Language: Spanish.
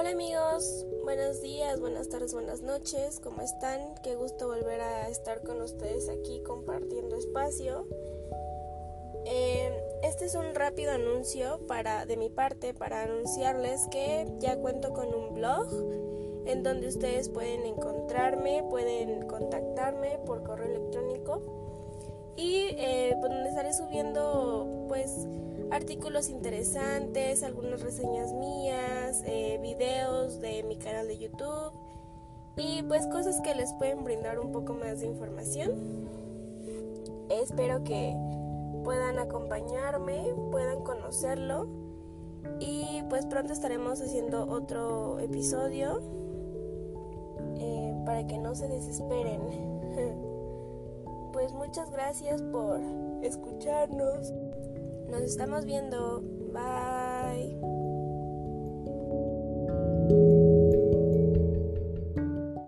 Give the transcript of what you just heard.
Hola amigos, buenos días, buenas tardes, buenas noches, ¿cómo están? Qué gusto volver a estar con ustedes aquí compartiendo espacio. Eh, este es un rápido anuncio para de mi parte para anunciarles que ya cuento con un blog en donde ustedes pueden encontrarme, pueden contactarme por correo electrónico y eh, pues, donde estaré subiendo pues artículos interesantes, algunas reseñas mías, eh, videos de mi canal de YouTube y pues cosas que les pueden brindar un poco más de información. Espero que puedan acompañarme, puedan conocerlo y pues pronto estaremos haciendo otro episodio eh, para que no se desesperen. pues muchas gracias por escucharnos. Nos estamos viendo. Bye.